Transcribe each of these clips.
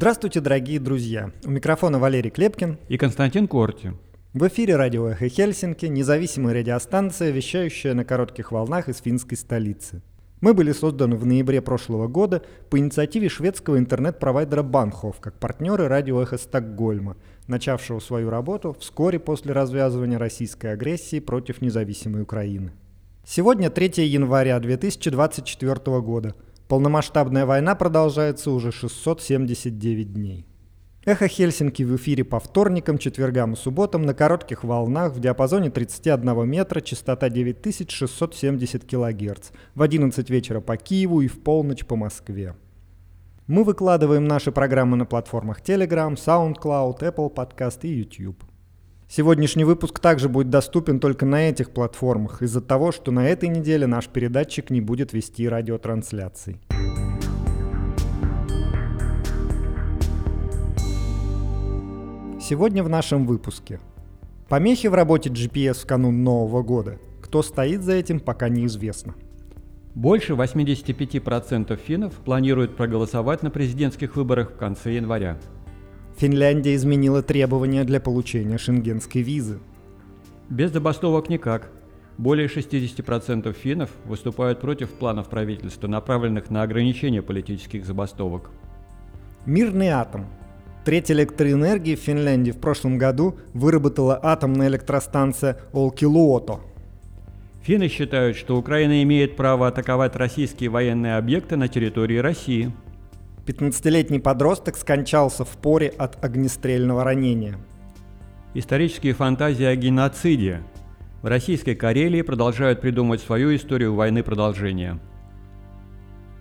Здравствуйте, дорогие друзья! У микрофона Валерий Клепкин и Константин Корти. В эфире радио «Эхо Хельсинки», независимая радиостанция, вещающая на коротких волнах из финской столицы. Мы были созданы в ноябре прошлого года по инициативе шведского интернет-провайдера Банхов как партнеры радио «Эхо Стокгольма», начавшего свою работу вскоре после развязывания российской агрессии против независимой Украины. Сегодня 3 января 2024 года – Полномасштабная война продолжается уже 679 дней. Эхо Хельсинки в эфире по вторникам, четвергам и субботам на коротких волнах в диапазоне 31 метра, частота 9670 кГц, в 11 вечера по Киеву и в полночь по Москве. Мы выкладываем наши программы на платформах Telegram, SoundCloud, Apple Podcast и YouTube. Сегодняшний выпуск также будет доступен только на этих платформах из-за того, что на этой неделе наш передатчик не будет вести радиотрансляций. Сегодня в нашем выпуске. Помехи в работе GPS в канун Нового года. Кто стоит за этим, пока неизвестно. Больше 85% финнов планируют проголосовать на президентских выборах в конце января. Финляндия изменила требования для получения шенгенской визы. Без забастовок никак. Более 60% финнов выступают против планов правительства, направленных на ограничение политических забастовок. Мирный атом. Треть электроэнергии в Финляндии в прошлом году выработала атомная электростанция Олкилуото. Финны считают, что Украина имеет право атаковать российские военные объекты на территории России – 15-летний подросток скончался в поре от огнестрельного ранения. Исторические фантазии о геноциде. В российской Карелии продолжают придумывать свою историю войны продолжения.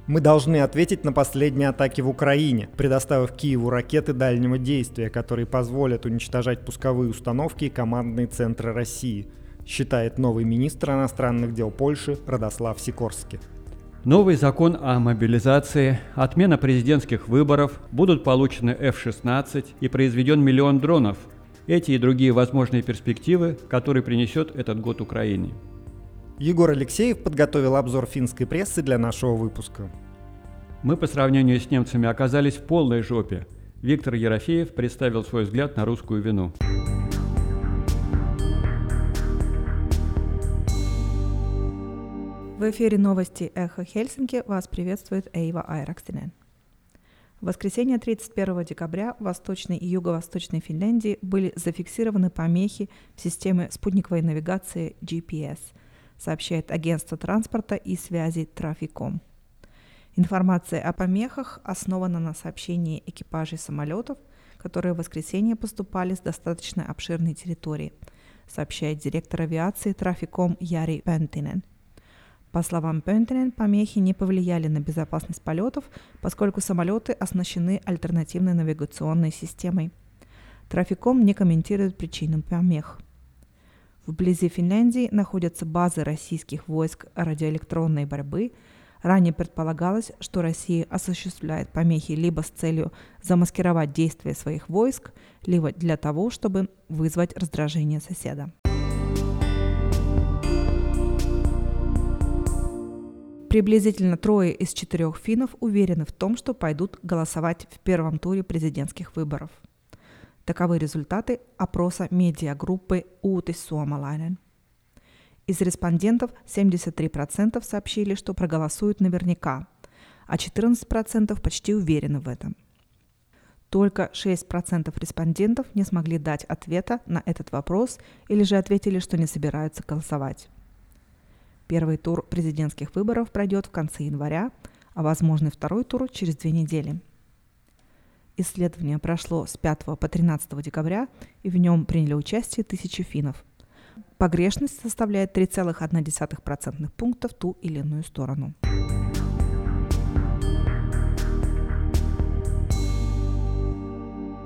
Мы должны ответить на последние атаки в Украине, предоставив Киеву ракеты дальнего действия, которые позволят уничтожать пусковые установки и командные центры России, считает новый министр иностранных дел Польши Радослав Сикорский. Новый закон о мобилизации, отмена президентских выборов, будут получены F-16 и произведен миллион дронов. Эти и другие возможные перспективы, которые принесет этот год Украине. Егор Алексеев подготовил обзор финской прессы для нашего выпуска. Мы по сравнению с немцами оказались в полной жопе. Виктор Ерофеев представил свой взгляд на русскую вину. В эфире новости «Эхо Хельсинки» вас приветствует Эйва Айракстинен. В воскресенье 31 декабря в Восточной и Юго-Восточной Финляндии были зафиксированы помехи в системе спутниковой навигации GPS, сообщает агентство транспорта и связи Трафиком. Информация о помехах основана на сообщении экипажей самолетов, которые в воскресенье поступали с достаточно обширной территории, сообщает директор авиации Трафиком Яри Пентинен – по словам Пентенен, помехи не повлияли на безопасность полетов, поскольку самолеты оснащены альтернативной навигационной системой. Трафиком не комментирует причину помех. Вблизи Финляндии находятся базы российских войск радиоэлектронной борьбы. Ранее предполагалось, что Россия осуществляет помехи либо с целью замаскировать действия своих войск, либо для того, чтобы вызвать раздражение соседа. Приблизительно трое из четырех финнов уверены в том, что пойдут голосовать в первом туре президентских выборов. Таковы результаты опроса медиагруппы «Utis Suomalainen». Из респондентов 73% сообщили, что проголосуют наверняка, а 14% почти уверены в этом. Только 6% респондентов не смогли дать ответа на этот вопрос или же ответили, что не собираются голосовать. Первый тур президентских выборов пройдет в конце января, а возможный второй тур через две недели. Исследование прошло с 5 по 13 декабря, и в нем приняли участие тысячи финнов. Погрешность составляет 3,1% пункта в ту или иную сторону.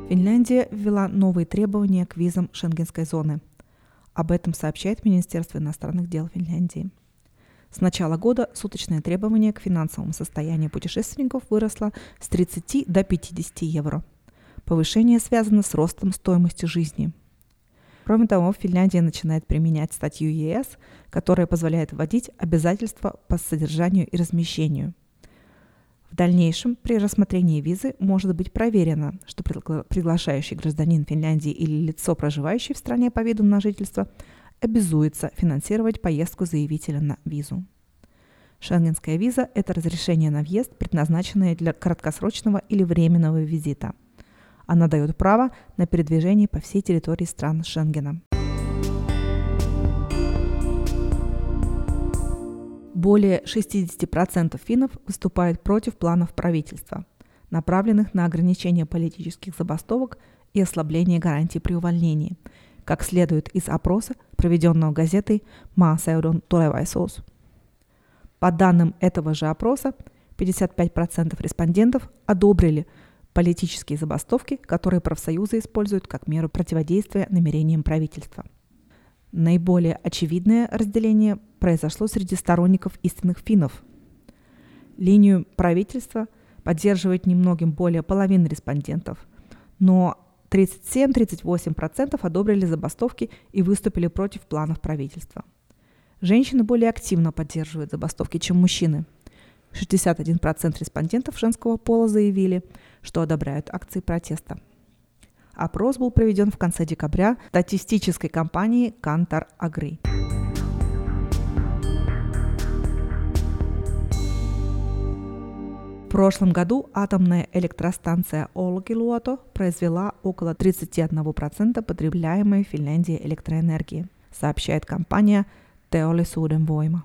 Финляндия ввела новые требования к визам шенгенской зоны. Об этом сообщает Министерство иностранных дел Финляндии. С начала года суточное требование к финансовому состоянию путешественников выросло с 30 до 50 евро. Повышение связано с ростом стоимости жизни. Кроме того, Финляндия начинает применять статью ЕС, которая позволяет вводить обязательства по содержанию и размещению. В дальнейшем при рассмотрении визы может быть проверено, что приглашающий гражданин Финляндии или лицо, проживающее в стране по виду на жительство, обязуется финансировать поездку заявителя на визу. Шенгенская виза – это разрешение на въезд, предназначенное для краткосрочного или временного визита. Она дает право на передвижение по всей территории стран Шенгена. Более 60% финнов выступают против планов правительства, направленных на ограничение политических забастовок и ослабление гарантий при увольнении, как следует из опроса, проведенного газетой «Maaseudun tulevaisuus». По данным этого же опроса, 55% респондентов одобрили политические забастовки, которые профсоюзы используют как меру противодействия намерениям правительства. Наиболее очевидное разделение произошло среди сторонников истинных финнов. Линию правительства поддерживает немногим более половины респондентов, но 37-38% одобрили забастовки и выступили против планов правительства. Женщины более активно поддерживают забастовки, чем мужчины. 61% респондентов женского пола заявили, что одобряют акции протеста. Опрос был проведен в конце декабря статистической компанией Kantar Agri. Прошлом году атомная электростанция Олкилуото произвела около 31% потребляемой в Финляндии электроэнергии, сообщает компания Teollisuuden Voima.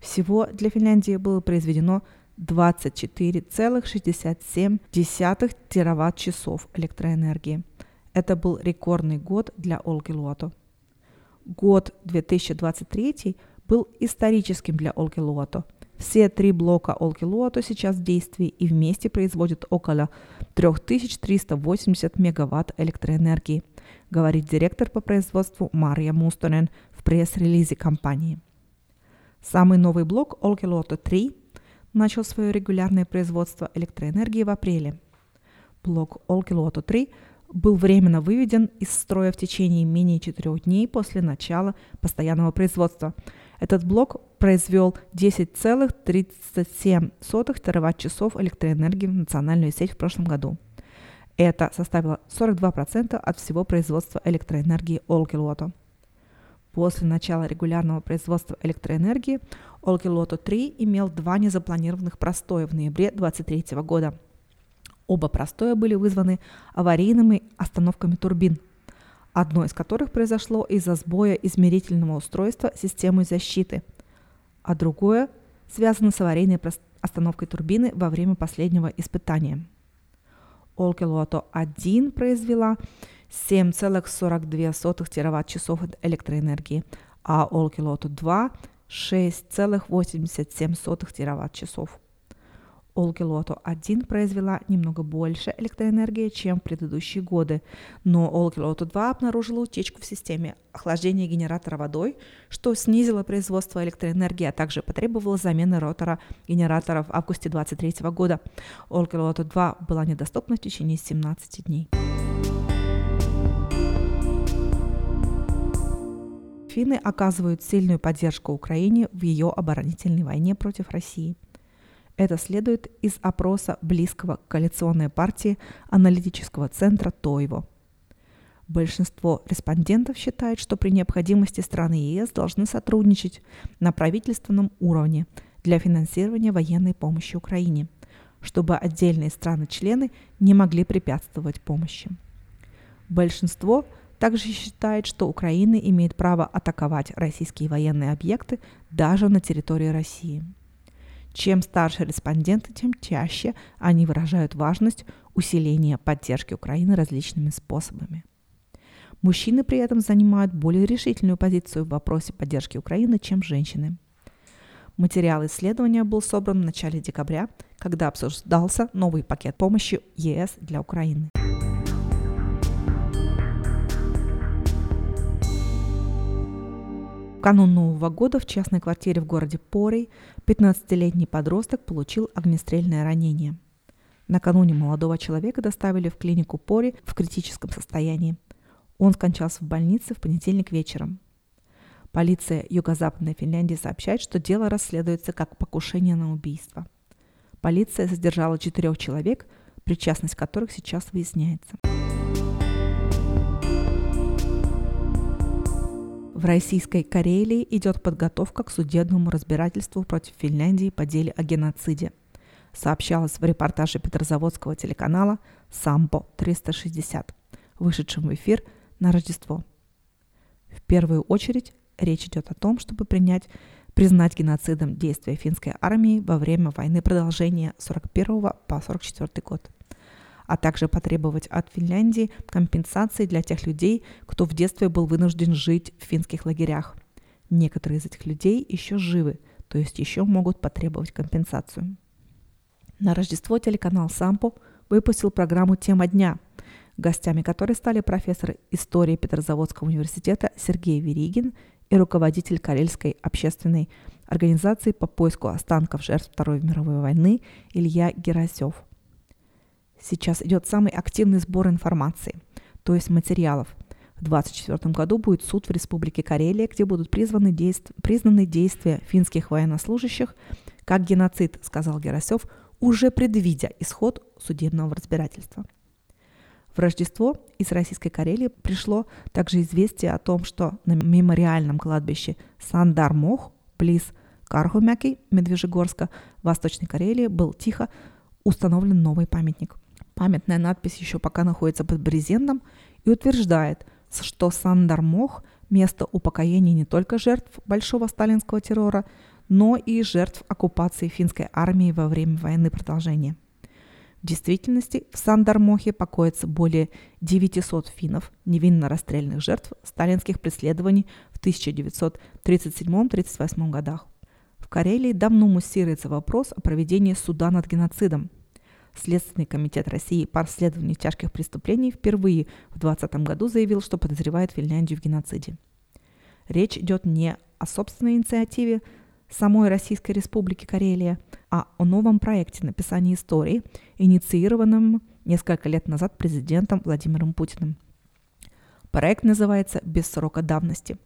Всего для Финляндии было произведено 24,67 тераватт-часов электроэнергии. Это был рекордный год для Олкилуото. Год 2023 был историческим для Олкилуото. Все три блока Олкилуото сейчас в действии и вместе производят около 3380 мегаватт электроэнергии, говорит директор по производству Мария Мустонен в пресс-релизе компании. Самый новый блок Olkiluoto 3 начал свое регулярное производство электроэнергии в апреле. Блок Olkiluoto 3 был временно выведен из строя в течение менее четырех дней после начала постоянного производства. Этот блок произвел 10,37 тераватт-часов электроэнергии в национальную сеть в прошлом году. Это составило 42% от всего производства электроэнергии Olkiluoto. После начала регулярного производства электроэнергии Olkiluoto-3 имел два незапланированных простоя в ноябре 2023 года. Оба простоя были вызваны аварийными остановками турбин, одно из которых произошло из-за сбоя измерительного устройства системы защиты, а другое связано с аварийной остановкой турбины во время последнего испытания. Olkiluoto-1 произвела 7,42 тераватт-часов электроэнергии, а Olkiluoto 2 6,87 тераватт-часов. Olkiluoto 1 произвела немного больше электроэнергии, чем в предыдущие годы, но Olkiluoto 2 обнаружила утечку в системе охлаждения генератора водой, что снизило производство электроэнергии, а также потребовало замены ротора генератора в августе 2023 года. Olkiluoto 2 была недоступна в течение 17 дней. Финны оказывают сильную поддержку Украине в ее оборонительной войне против России. Это следует из опроса близкого к коалиционной партии аналитического центра Тойво. Большинство респондентов считает, что при необходимости страны ЕС должны сотрудничать на правительственном уровне для финансирования военной помощи Украине, чтобы отдельные страны-члены не могли препятствовать помощи. Большинство также считает, что Украина имеет право атаковать российские военные объекты даже на территории России. Чем старше респонденты, тем чаще они выражают важность усиления поддержки Украины различными способами. Мужчины при этом занимают более решительную позицию в вопросе поддержки Украины, чем женщины. Материал исследования был собран в начале декабря, когда обсуждался новый пакет помощи ЕС для Украины. В канун Нового года в частной квартире в городе Порей 15-летний подросток получил огнестрельное ранение. Накануне молодого человека доставили в клинику Пори в критическом состоянии. Он скончался в больнице в понедельник вечером. Полиция Юго-Западной Финляндии сообщает, что дело расследуется как покушение на убийство. Полиция задержала четырех человек, причастность которых сейчас выясняется. В российской Карелии идет подготовка к судебному разбирательству против Финляндии по деле о геноциде. Сообщалось в репортаже Петрозаводского телеканала «Самбо-360», вышедшем в эфир на Рождество. В первую очередь речь идет о том, чтобы принять, признать геноцидом действия финской армии во время войны продолжения 41 по 44 год – а также потребовать от Финляндии компенсации для тех людей, кто в детстве был вынужден жить в финских лагерях. Некоторые из этих людей еще живы, то есть еще могут потребовать компенсацию. На Рождество телеканал «Сампо» выпустил программу «Тема дня», гостями которой стали профессор истории Петрозаводского университета Сергей Веригин и руководитель Карельской общественной организации по поиску останков жертв Второй мировой войны Илья Герасев – Сейчас идет самый активный сбор информации, то есть материалов. В 2024 году будет суд в Республике Карелия, где будут призваны действ... признаны действия финских военнослужащих как геноцид, сказал Герасев, уже предвидя исход судебного разбирательства. В Рождество из Российской Карелии пришло также известие о том, что на мемориальном кладбище Сандармох, близ Кархумяки, Медвежьегорска, в Восточной Карелии был тихо установлен новый памятник – Памятная надпись еще пока находится под брезентом и утверждает, что Сандармох – место упокоения не только жертв большого сталинского террора, но и жертв оккупации финской армии во время войны продолжения. В действительности в Сандармохе покоится более 900 финнов, невинно расстрелянных жертв сталинских преследований в 1937-1938 годах. В Карелии давно муссируется вопрос о проведении суда над геноцидом, Следственный комитет России по расследованию тяжких преступлений впервые в 2020 году заявил, что подозревает Финляндию в геноциде. Речь идет не о собственной инициативе самой Российской Республики Карелия, а о новом проекте написания истории, инициированном несколько лет назад президентом Владимиром Путиным. Проект называется «Без срока давности».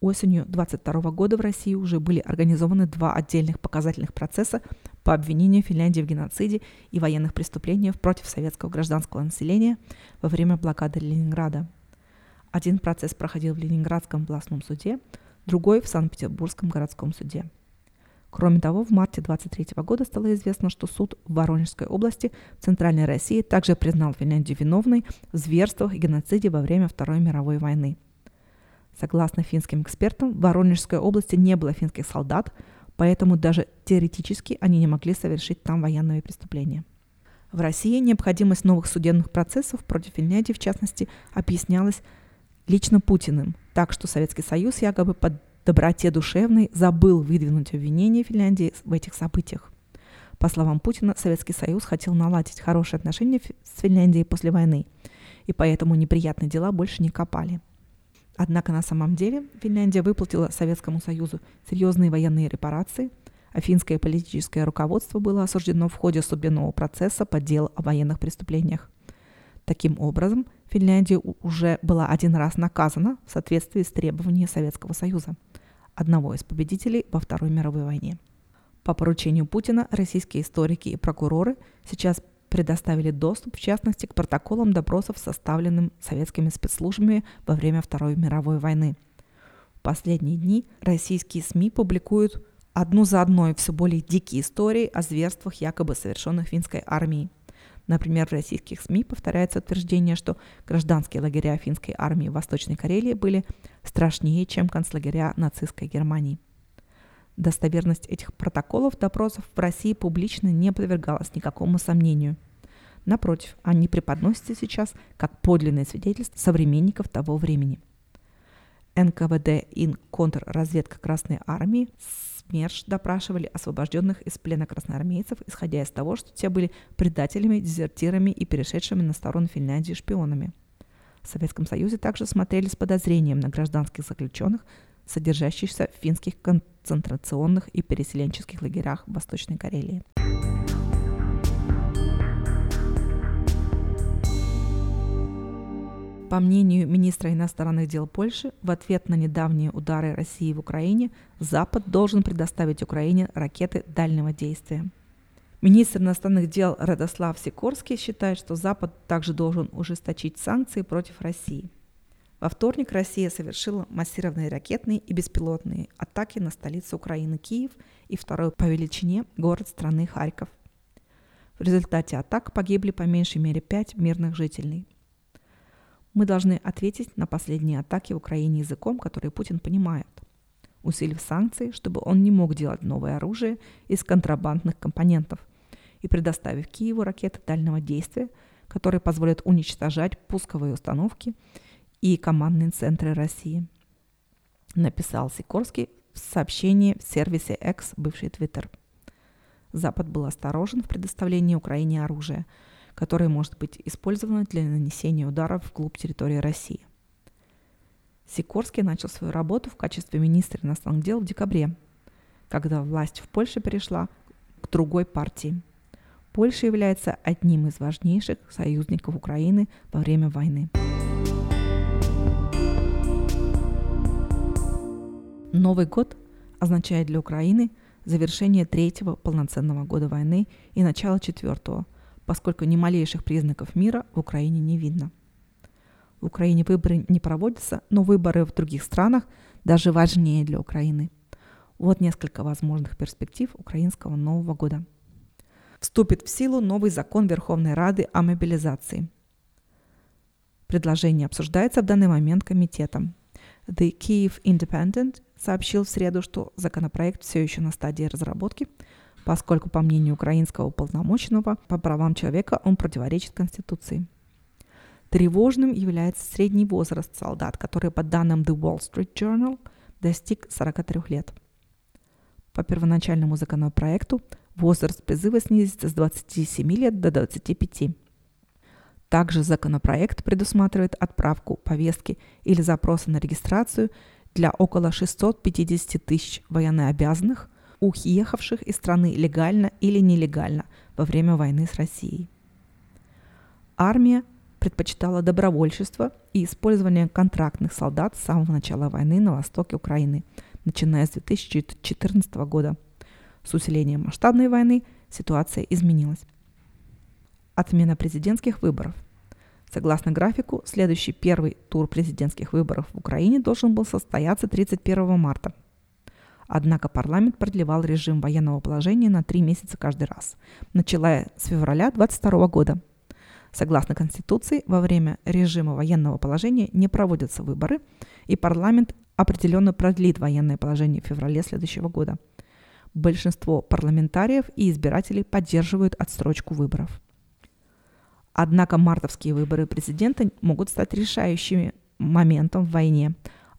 Осенью 2022 года в России уже были организованы два отдельных показательных процесса по обвинению Финляндии в геноциде и военных преступлениях против советского гражданского населения во время блокады Ленинграда. Один процесс проходил в Ленинградском областном суде, другой в Санкт-Петербургском городском суде. Кроме того, в марте 23 года стало известно, что суд в Воронежской области в Центральной России также признал Финляндию виновной в зверствах и геноциде во время Второй мировой войны. Согласно финским экспертам, в Воронежской области не было финских солдат, поэтому даже теоретически они не могли совершить там военные преступления. В России необходимость новых судебных процессов против Финляндии, в частности, объяснялась лично Путиным, так что Советский Союз якобы по доброте душевной забыл выдвинуть обвинение Финляндии в этих событиях. По словам Путина, Советский Союз хотел наладить хорошие отношения с Финляндией после войны, и поэтому неприятные дела больше не копали – Однако на самом деле Финляндия выплатила Советскому Союзу серьезные военные репарации, а финское политическое руководство было осуждено в ходе судебного процесса по делу о военных преступлениях. Таким образом, Финляндия уже была один раз наказана в соответствии с требованиями Советского Союза, одного из победителей во Второй мировой войне. По поручению Путина российские историки и прокуроры сейчас предоставили доступ, в частности, к протоколам допросов, составленным советскими спецслужбами во время Второй мировой войны. В последние дни российские СМИ публикуют одну за одной все более дикие истории о зверствах, якобы совершенных финской армией. Например, в российских СМИ повторяется утверждение, что гражданские лагеря финской армии в Восточной Карелии были страшнее, чем концлагеря нацистской Германии. Достоверность этих протоколов допросов в России публично не подвергалась никакому сомнению. Напротив, они преподносятся сейчас как подлинные свидетельства современников того времени. НКВД и контрразведка Красной Армии СМЕРШ допрашивали освобожденных из плена красноармейцев, исходя из того, что те были предателями, дезертирами и перешедшими на сторону Финляндии шпионами. В Советском Союзе также смотрели с подозрением на гражданских заключенных, содержащихся в финских концентрационных и переселенческих лагерях в Восточной Карелии. По мнению министра иностранных дел Польши, в ответ на недавние удары России в Украине, Запад должен предоставить Украине ракеты дальнего действия. Министр иностранных дел Радослав Сикорский считает, что Запад также должен ужесточить санкции против России. Во вторник Россия совершила массированные ракетные и беспилотные атаки на столицу Украины Киев и второй по величине город страны Харьков. В результате атак погибли по меньшей мере пять мирных жителей. Мы должны ответить на последние атаки в Украине языком, который Путин понимает, усилив санкции, чтобы он не мог делать новое оружие из контрабандных компонентов и предоставив Киеву ракеты дальнего действия, которые позволят уничтожать пусковые установки и командные центры России. Написал Сикорский в сообщении в сервисе X, бывший Твиттер. Запад был осторожен в предоставлении Украине оружия, которое может быть использовано для нанесения ударов вглубь территории России. Сикорский начал свою работу в качестве министра иностранных дел в декабре, когда власть в Польше перешла к другой партии. Польша является одним из важнейших союзников Украины во время войны. Новый год означает для Украины завершение третьего полноценного года войны и начало четвертого, поскольку ни малейших признаков мира в Украине не видно. В Украине выборы не проводятся, но выборы в других странах даже важнее для Украины. Вот несколько возможных перспектив украинского Нового года. Вступит в силу новый закон Верховной Рады о мобилизации. Предложение обсуждается в данный момент комитетом. The Kyiv Independent сообщил в среду, что законопроект все еще на стадии разработки, поскольку, по мнению украинского уполномоченного по правам человека, он противоречит Конституции. Тревожным является средний возраст солдат, который, по данным The Wall Street Journal, достиг 43 лет. По первоначальному законопроекту возраст призыва снизится с 27 лет до 25. Также законопроект предусматривает отправку повестки или запроса на регистрацию для около 650 тысяч военнообязанных, уехавших из страны легально или нелегально во время войны с Россией. Армия предпочитала добровольчество и использование контрактных солдат с самого начала войны на востоке Украины, начиная с 2014 года. С усилением масштабной войны ситуация изменилась. Отмена президентских выборов. Согласно графику, следующий первый тур президентских выборов в Украине должен был состояться 31 марта. Однако парламент продлевал режим военного положения на три месяца каждый раз, начиная с февраля 2022 года. Согласно Конституции, во время режима военного положения не проводятся выборы, и парламент определенно продлит военное положение в феврале следующего года. Большинство парламентариев и избирателей поддерживают отсрочку выборов. Однако мартовские выборы президента могут стать решающими моментом в войне,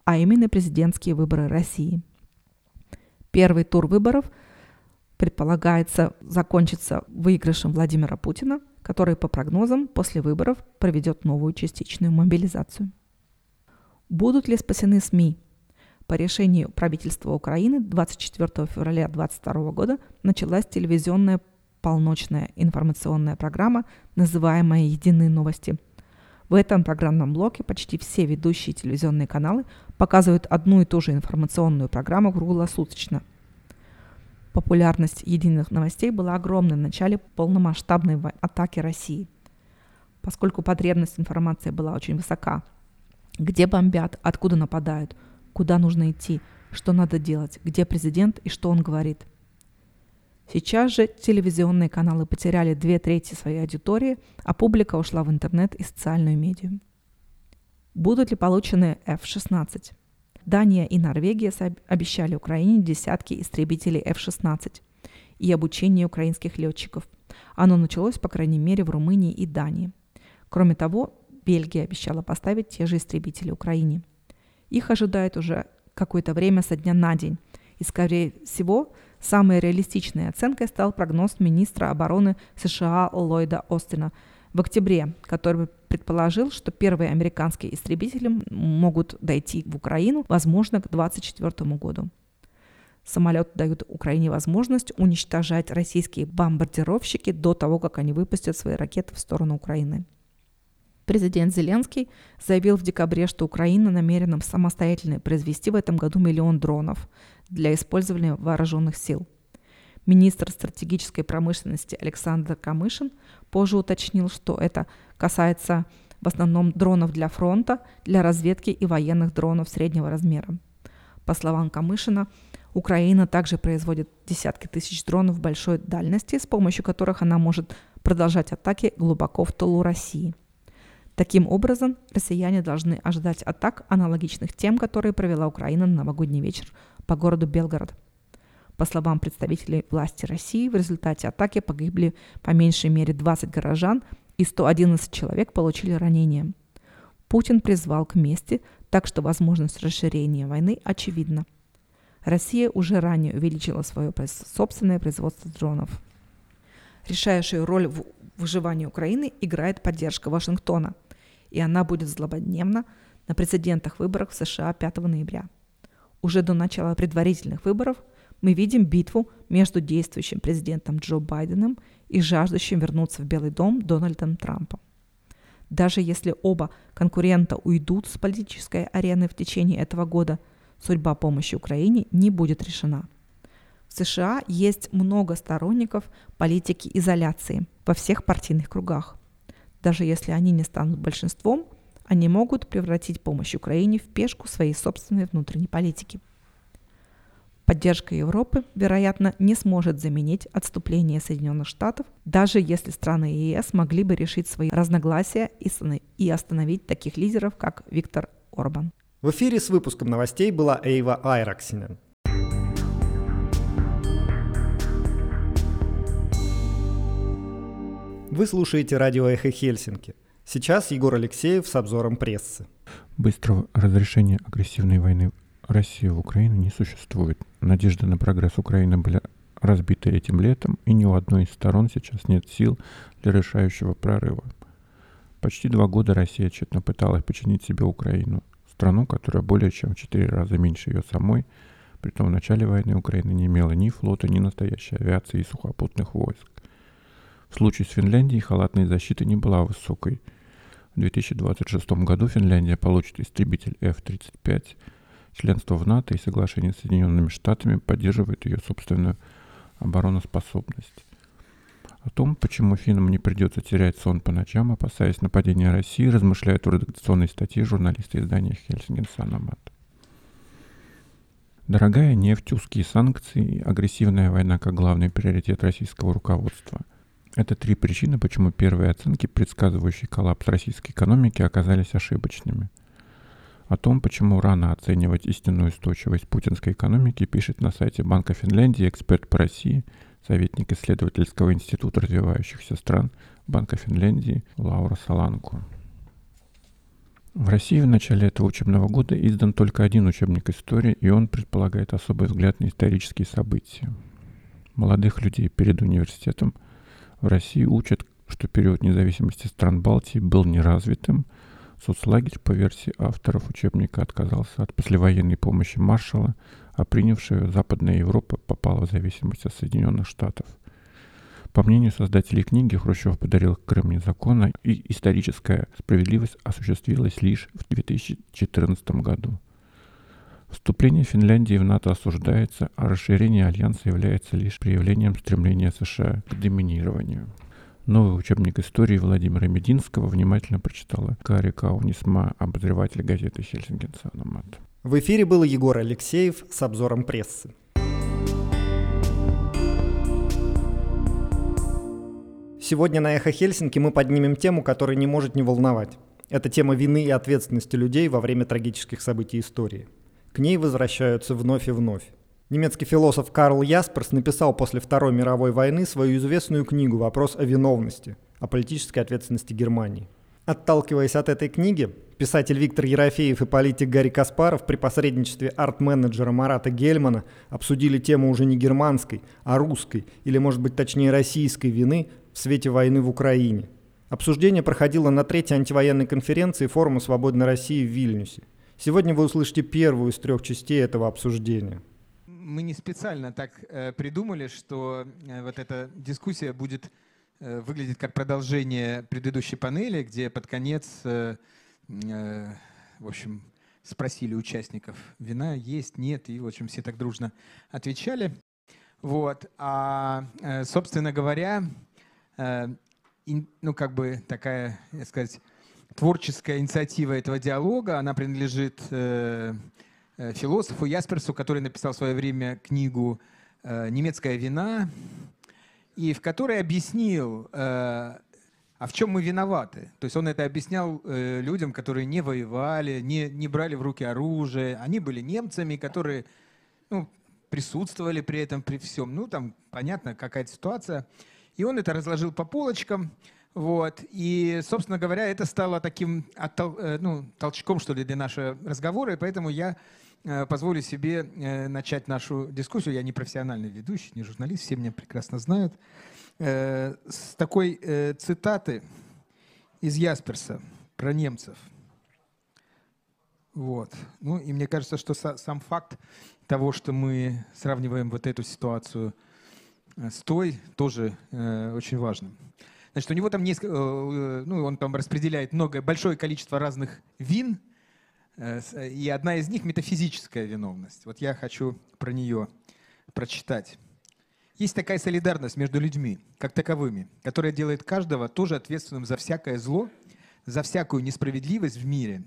а именно президентские выборы России. Первый тур выборов предполагается закончиться выигрышем Владимира Путина, который, по прогнозам, после выборов проведет новую частичную мобилизацию. Будут ли спасены СМИ? По решению правительства Украины 24 февраля 2022 года началась телевизионная полночная информационная программа, называемая «Единые новости». В этом программном блоке почти все ведущие телевизионные каналы показывают одну и ту же информационную программу круглосуточно. Популярность единых новостей была огромной в начале полномасштабной атаки России, поскольку потребность информации была очень высока. Где бомбят, откуда нападают, куда нужно идти, что надо делать, где президент и что он говорит – Сейчас же телевизионные каналы потеряли две трети своей аудитории, а публика ушла в интернет и социальную медиа. Будут ли получены F-16? Дания и Норвегия обещали Украине десятки истребителей F-16 и обучение украинских летчиков. Оно началось, по крайней мере, в Румынии и Дании. Кроме того, Бельгия обещала поставить те же истребители Украине. Их ожидает уже какое-то время со дня на день, и, скорее всего, Самой реалистичной оценкой стал прогноз министра обороны США Ллойда Остина в октябре, который предположил, что первые американские истребители могут дойти в Украину, возможно, к 2024 году. Самолеты дают Украине возможность уничтожать российские бомбардировщики до того, как они выпустят свои ракеты в сторону Украины. Президент Зеленский заявил в декабре, что Украина намерена самостоятельно произвести в этом году миллион дронов для использования вооруженных сил. Министр стратегической промышленности Александр Камышин позже уточнил, что это касается в основном дронов для фронта, для разведки и военных дронов среднего размера. По словам Камышина, Украина также производит десятки тысяч дронов большой дальности, с помощью которых она может продолжать атаки глубоко в тылу России. Таким образом, россияне должны ожидать атак, аналогичных тем, которые провела Украина на новогодний вечер по городу Белгород – по словам представителей власти России, в результате атаки погибли по меньшей мере 20 горожан и 111 человек получили ранения. Путин призвал к мести, так что возможность расширения войны очевидна. Россия уже ранее увеличила свое собственное производство дронов. Решающую роль в выживании Украины играет поддержка Вашингтона, и она будет злободневна на прецедентах выборов в США 5 ноября. Уже до начала предварительных выборов – мы видим битву между действующим президентом Джо Байденом и жаждущим вернуться в Белый дом Дональдом Трампом. Даже если оба конкурента уйдут с политической арены в течение этого года, судьба помощи Украине не будет решена. В США есть много сторонников политики изоляции во всех партийных кругах. Даже если они не станут большинством, они могут превратить помощь Украине в пешку своей собственной внутренней политики. Поддержка Европы, вероятно, не сможет заменить отступление Соединенных Штатов, даже если страны ЕС могли бы решить свои разногласия и остановить таких лидеров, как Виктор Орбан. В эфире с выпуском новостей была Эйва Айраксинен. Вы слушаете радио «Эхо Хельсинки». Сейчас Егор Алексеев с обзором прессы. Быстрого разрешения агрессивной войны России в Украину не существует. Надежды на прогресс Украины были разбиты этим летом, и ни у одной из сторон сейчас нет сил для решающего прорыва. Почти два года Россия тщетно пыталась починить себе Украину, страну, которая более чем в четыре раза меньше ее самой, при том в начале войны Украина не имела ни флота, ни настоящей авиации и сухопутных войск. В случае с Финляндией халатная защита не была высокой. В 2026 году Финляндия получит истребитель F-35, Членство в НАТО и соглашение с Соединенными Штатами поддерживает ее собственную обороноспособность. О том, почему финнам не придется терять сон по ночам, опасаясь нападения России, размышляют в редакционной статье журналисты издания Хельсинген Санамат. Дорогая нефть, узкие санкции и агрессивная война как главный приоритет российского руководства. Это три причины, почему первые оценки, предсказывающие коллапс российской экономики, оказались ошибочными – о том, почему рано оценивать истинную устойчивость путинской экономики, пишет на сайте Банка Финляндии эксперт по России, советник исследовательского института развивающихся стран Банка Финляндии Лаура Саланку. В России в начале этого учебного года издан только один учебник истории, и он предполагает особый взгляд на исторические события. Молодых людей перед университетом в России учат, что период независимости стран Балтии был неразвитым – Соцлагерь, по версии авторов учебника, отказался от послевоенной помощи маршала, а принявшая Западная Европа попала в зависимость от Соединенных Штатов. По мнению создателей книги, Хрущев подарил Крым незаконно, и историческая справедливость осуществилась лишь в 2014 году. Вступление Финляндии в НАТО осуждается, а расширение альянса является лишь проявлением стремления США к доминированию. Новый учебник истории Владимира Мединского внимательно прочитала Кари Каунисма, обозреватель газеты «Хельсинген Санамат». В эфире был Егор Алексеев с обзором прессы. Сегодня на «Эхо Хельсинки» мы поднимем тему, которая не может не волновать. Это тема вины и ответственности людей во время трагических событий истории. К ней возвращаются вновь и вновь. Немецкий философ Карл Ясперс написал после Второй мировой войны свою известную книгу «Вопрос о виновности», о политической ответственности Германии. Отталкиваясь от этой книги, писатель Виктор Ерофеев и политик Гарри Каспаров при посредничестве арт-менеджера Марата Гельмана обсудили тему уже не германской, а русской, или, может быть, точнее, российской вины в свете войны в Украине. Обсуждение проходило на третьей антивоенной конференции форума «Свободной России» в Вильнюсе. Сегодня вы услышите первую из трех частей этого обсуждения мы не специально так э, придумали, что э, вот эта дискуссия будет э, выглядеть как продолжение предыдущей панели, где под конец, в общем, спросили участников, вина есть, нет, и, в общем, все так дружно отвечали. Вот. А, собственно говоря, ну, как бы такая, я сказать, творческая инициатива этого диалога, она принадлежит э, философу Ясперсу, который написал в свое время книгу «Немецкая вина», и в которой объяснил, а в чем мы виноваты. То есть он это объяснял людям, которые не воевали, не, не брали в руки оружие. Они были немцами, которые ну, присутствовали при этом, при всем. Ну, там, понятно, какая-то ситуация. И он это разложил по полочкам. Вот. И, собственно говоря, это стало таким оттол, э, ну, толчком, что ли, для нашего разговора. И поэтому я э, позволю себе э, начать нашу дискуссию. Я не профессиональный ведущий, не журналист, все меня прекрасно знают. С такой цитаты из Ясперса про немцев. Вот. Ну и мне кажется, что сам факт того, что мы сравниваем вот эту ситуацию с той, тоже очень важно. Значит, у него там несколько, э, ну, он там распределяет много, большое количество разных вин, э, и одна из них метафизическая виновность. Вот я хочу про нее прочитать. Есть такая солидарность между людьми, как таковыми, которая делает каждого тоже ответственным за всякое зло, за всякую несправедливость в мире,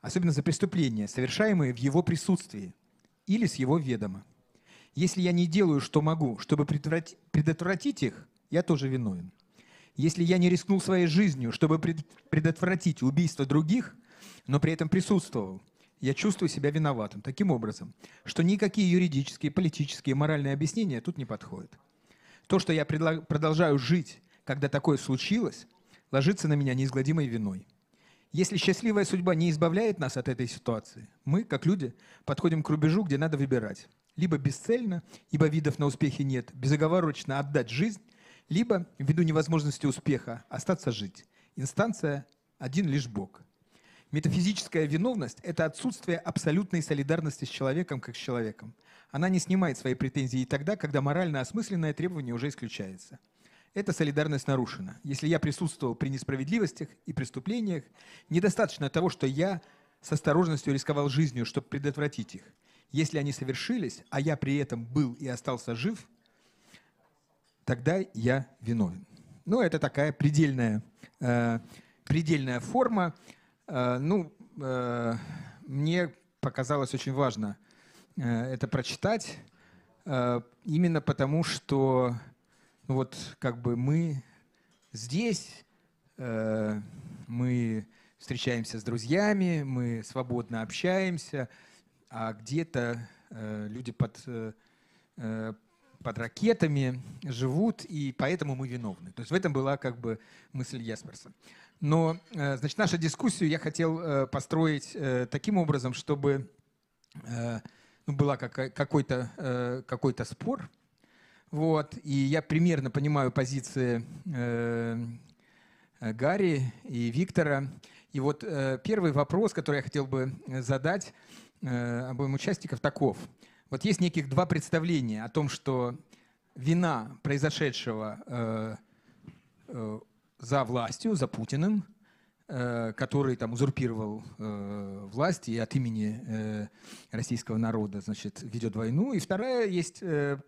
особенно за преступления, совершаемые в его присутствии – или с его ведома. Если я не делаю, что могу, чтобы предотвратить их, я тоже виновен. Если я не рискнул своей жизнью, чтобы предотвратить убийство других, но при этом присутствовал, я чувствую себя виноватым таким образом, что никакие юридические, политические, моральные объяснения тут не подходят. То, что я продолжаю жить, когда такое случилось, ложится на меня неизгладимой виной. Если счастливая судьба не избавляет нас от этой ситуации, мы, как люди, подходим к рубежу, где надо выбирать. Либо бесцельно, ибо видов на успехи нет, безоговорочно отдать жизнь, либо, ввиду невозможности успеха, остаться жить. Инстанция – один лишь Бог. Метафизическая виновность – это отсутствие абсолютной солидарности с человеком как с человеком. Она не снимает свои претензии и тогда, когда морально осмысленное требование уже исключается – эта солидарность нарушена. Если я присутствовал при несправедливостях и преступлениях, недостаточно того, что я с осторожностью рисковал жизнью, чтобы предотвратить их. Если они совершились, а я при этом был и остался жив, тогда я виновен. Ну, это такая предельная, э, предельная форма. Э, ну, э, мне показалось очень важно э, это прочитать, э, именно потому что вот как бы мы здесь, э, мы встречаемся с друзьями, мы свободно общаемся, а где-то э, люди под, э, э под ракетами живут, и поэтому мы виновны. То есть в этом была как бы мысль Ясперса. Но, э, значит, нашу дискуссию я хотел э, построить э, таким образом, чтобы ну, была какой-то какой спор, вот, и я примерно понимаю позиции Гарри и Виктора. И вот первый вопрос, который я хотел бы задать обоим участникам, таков. Вот есть неких два представления о том, что вина произошедшего э, э, за властью, за Путиным, э, который там узурпировал э, власть и от имени э, российского народа, значит, ведет войну. И вторая есть э,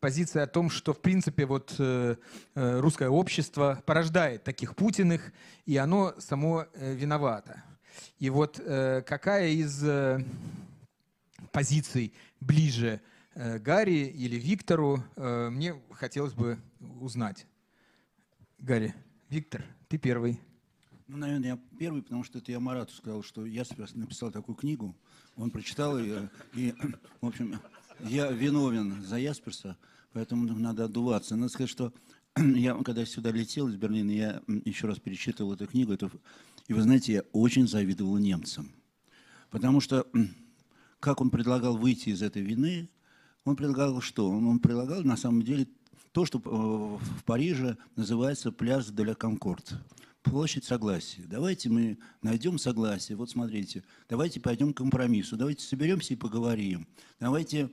позиция о том, что, в принципе, вот э, э, русское общество порождает таких Путиных, и оно само э, виновато. И вот э, какая из э, позиций ближе э, Гарри или Виктору, э, мне хотелось бы узнать. Гарри, Виктор, ты первый. Ну, наверное, я первый, потому что это я Марату сказал, что я написал такую книгу, он прочитал ее, и, в общем, я виновен за Ясперса, поэтому надо отдуваться. Надо сказать, что я, когда сюда летел из Берлина, я еще раз перечитывал эту книгу, эту, и вы знаете, я очень завидовал немцам. Потому что, как он предлагал выйти из этой вины, он предлагал что? Он предлагал, на самом деле, то, что э, в Париже называется пляж де ля Конкорд. Площадь согласия. Давайте мы найдем согласие. Вот смотрите, давайте пойдем к компромиссу, давайте соберемся и поговорим. Давайте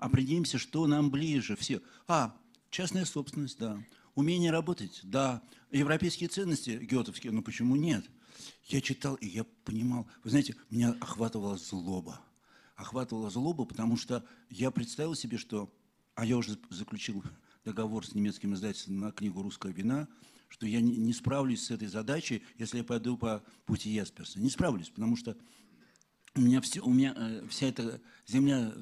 определимся, что нам ближе. Все. А, частная собственность, да. Умение работать, да. Европейские ценности гетовские, ну почему нет? Я читал, и я понимал. Вы знаете, меня охватывала злоба. Охватывала злоба, потому что я представил себе, что а я уже заключил договор с немецким издательством на книгу «Русская вина», что я не, справлюсь с этой задачей, если я пойду по пути Ясперса. Не справлюсь, потому что у меня, все, у меня э, вся эта земля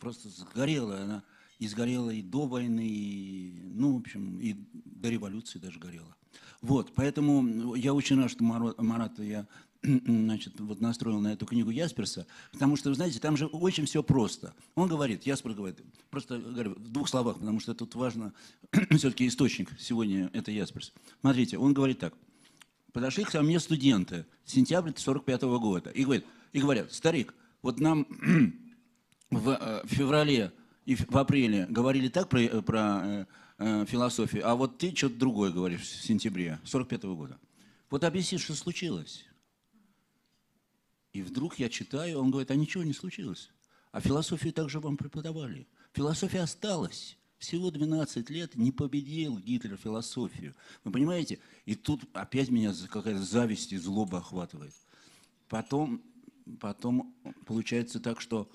просто сгорела, она и сгорела и до войны, и, ну, в общем, и до революции даже горела. Вот, поэтому я очень рад, что Марата я значит, вот настроил на эту книгу Ясперса, потому что, вы знаете, там же очень все просто. Он говорит, Яспер говорит, просто говорю, в двух словах, потому что тут важно, все-таки источник сегодня это Ясперс. Смотрите, он говорит так, подошли ко мне студенты, сентябрь 45 -го года, и, говорит, и говорят, старик, вот нам в э, феврале и в апреле говорили так про, э, про э, э, философию, а вот ты что-то другое говоришь в сентябре 45 -го года. Вот объясни, что случилось. И вдруг я читаю, он говорит, а ничего не случилось. А философию также вам преподавали. Философия осталась. Всего 12 лет не победил Гитлер философию. Вы понимаете? И тут опять меня какая-то зависть и злоба охватывает. Потом, потом получается так, что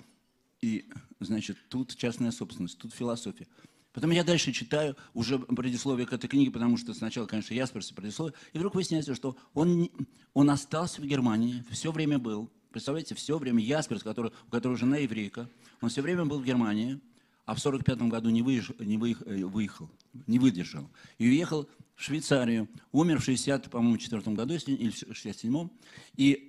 и, значит, тут частная собственность, тут философия. Потом я дальше читаю уже предисловие к этой книге, потому что сначала, конечно, Ясперс предисловие, и вдруг выясняется, что он, он остался в Германии, все время был. Представляете, все время Ясперс, который, у которого жена еврейка, он все время был в Германии, а в 45 году не, выезж, не выехал, э, выехал, не выдержал. И уехал в Швейцарию. Умер в 60, по-моему, четвертом году, если, или в 67-м. И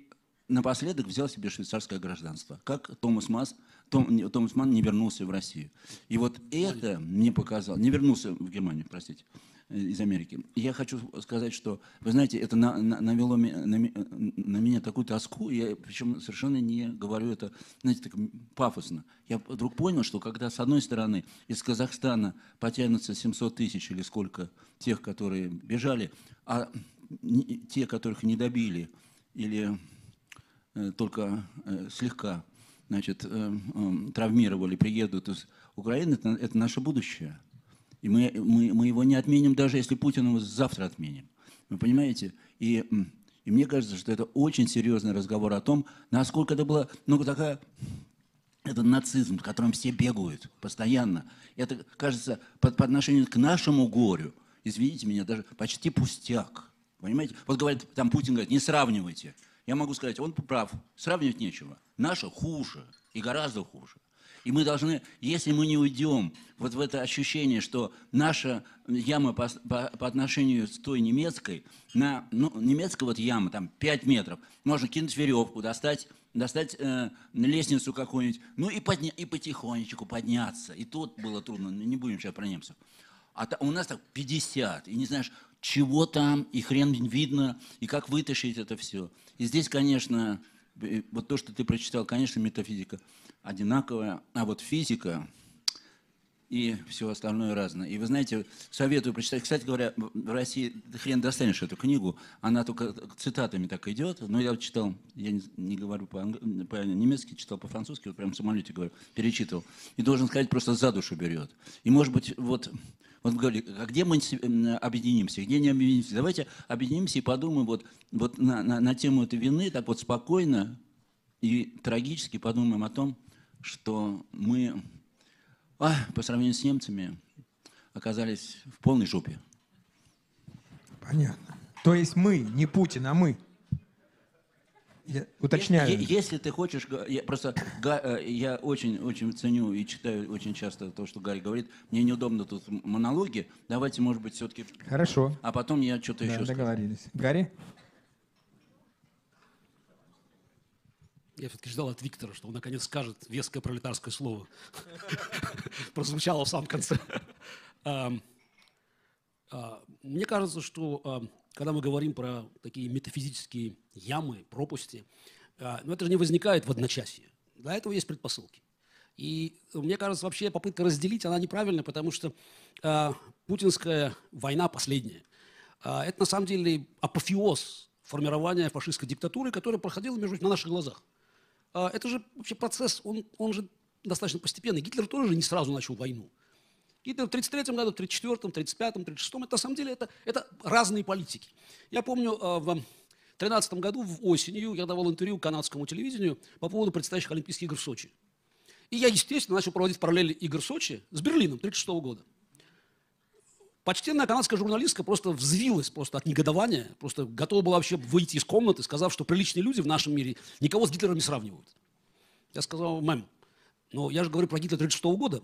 напоследок взял себе швейцарское гражданство, как Томас Масс том, Томас Ман не вернулся в Россию. И вот это мне показало, не вернулся в Германию, простите, из Америки. я хочу сказать, что, вы знаете, это на, на, навело на, на меня такую тоску, я причем совершенно не говорю это, знаете, так пафосно. Я вдруг понял, что когда, с одной стороны, из Казахстана потянутся 700 тысяч или сколько тех, которые бежали, а те, которых не добили, или только э, слегка значит, э, э, травмировали, приедут из Украины, это, это наше будущее. И мы, мы, мы его не отменим, даже если Путин его завтра отменим. Вы понимаете? И, и мне кажется, что это очень серьезный разговор о том, насколько это было, ну, такая, это нацизм, в котором все бегают постоянно. Это, кажется, по, по отношению к нашему горю, извините меня, даже почти пустяк. Понимаете? Вот говорит, там Путин говорит, не сравнивайте я могу сказать, он прав, сравнивать нечего. Наше хуже и гораздо хуже. И мы должны, если мы не уйдем вот в это ощущение, что наша яма по, по, по отношению с той немецкой, на, ну, немецкая вот яма, там 5 метров, можно кинуть веревку, достать, достать э, лестницу какую-нибудь, ну и, подня, и потихонечку подняться. И тут было трудно, не будем сейчас про немцев. А та, у нас так 50, и не знаешь, чего там, и хрен видно, и как вытащить это все. И здесь, конечно, вот то, что ты прочитал, конечно, метафизика одинаковая, а вот физика и все остальное разное. И вы знаете, советую прочитать. Кстати говоря, в России хрен достанешь эту книгу, она только цитатами так идет. Но я читал, я не, не говорю по-немецки, читал по-французски, вот прямо в самолете говорю, перечитывал. И должен сказать, просто за душу берет. И может быть, вот вот говорили, а где мы объединимся, где не объединимся? Давайте объединимся и подумаем вот, вот на, на, на тему этой вины, так вот спокойно и трагически подумаем о том, что мы а, по сравнению с немцами оказались в полной жопе. Понятно. То есть мы, не Путин, а мы. Я уточняю. Если, если ты хочешь, я просто э, я очень очень ценю и читаю очень часто то, что Гарри говорит. Мне неудобно тут монологи. Давайте, может быть, все-таки. Хорошо. А потом я что-то да, еще. Договорились. Скажу. Гарри. Я все-таки ждал от Виктора, что он наконец скажет веское пролетарское слово. Прозвучало в самом конце. А, мне кажется, что когда мы говорим про такие метафизические ямы, пропасти, а, ну, это же не возникает в одночасье. Для этого есть предпосылки. И мне кажется, вообще попытка разделить, она неправильная, потому что э, путинская война последняя, э, это на самом деле апофеоз формирования фашистской диктатуры, которая проходила между, на наших глазах. Э, это же вообще процесс, он, он же достаточно постепенный. Гитлер тоже не сразу начал войну. Гитлер в 1933 году, в 1934, 1935, 1936, это на самом деле это, это разные политики. Я помню, э, в 2013 году, в осенью, я давал интервью канадскому телевидению по поводу предстоящих Олимпийских игр в Сочи. И я, естественно, начал проводить параллели игр Сочи с Берлином 1936 года. Почтенная канадская журналистка просто взвилась просто от негодования, просто готова была вообще выйти из комнаты, сказав, что приличные люди в нашем мире никого с Гитлером не сравнивают. Я сказал, мэм, но я же говорю про Гитлера 1936 года.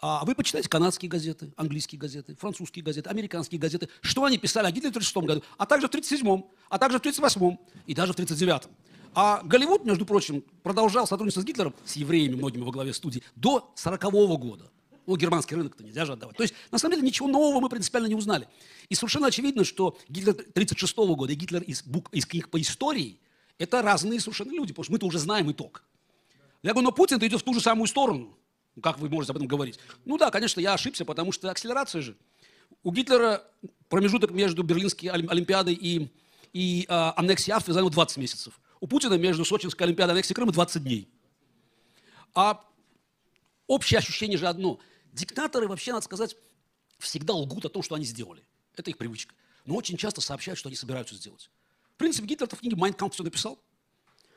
А вы почитайте канадские газеты, английские газеты, французские газеты, американские газеты. Что они писали о Гитлере в 1936 года, а также в 1937, а также в 1938 и даже в 1939. А Голливуд, между прочим, продолжал сотрудничество с Гитлером, с евреями многими во главе студии, до 1940 года. Ну, германский рынок-то нельзя же отдавать. То есть, на самом деле, ничего нового мы принципиально не узнали. И совершенно очевидно, что Гитлер 1936 года и Гитлер из, бук, из книг по истории – это разные совершенно люди, потому что мы-то уже знаем итог. Я говорю, но Путин идет в ту же самую сторону. Как вы можете об этом говорить? Ну да, конечно, я ошибся, потому что акселерация же. У Гитлера промежуток между Берлинской Олимпиадой и, и э, аннексией Австрии занял 20 месяцев. У Путина между Сочинской Олимпиадой и аннексией Крыма 20 дней. А общее ощущение же одно. Диктаторы вообще, надо сказать, всегда лгут о том, что они сделали. Это их привычка. Но очень часто сообщают, что они собираются сделать. В принципе, Гитлер в книге «Майнкамп» все написал.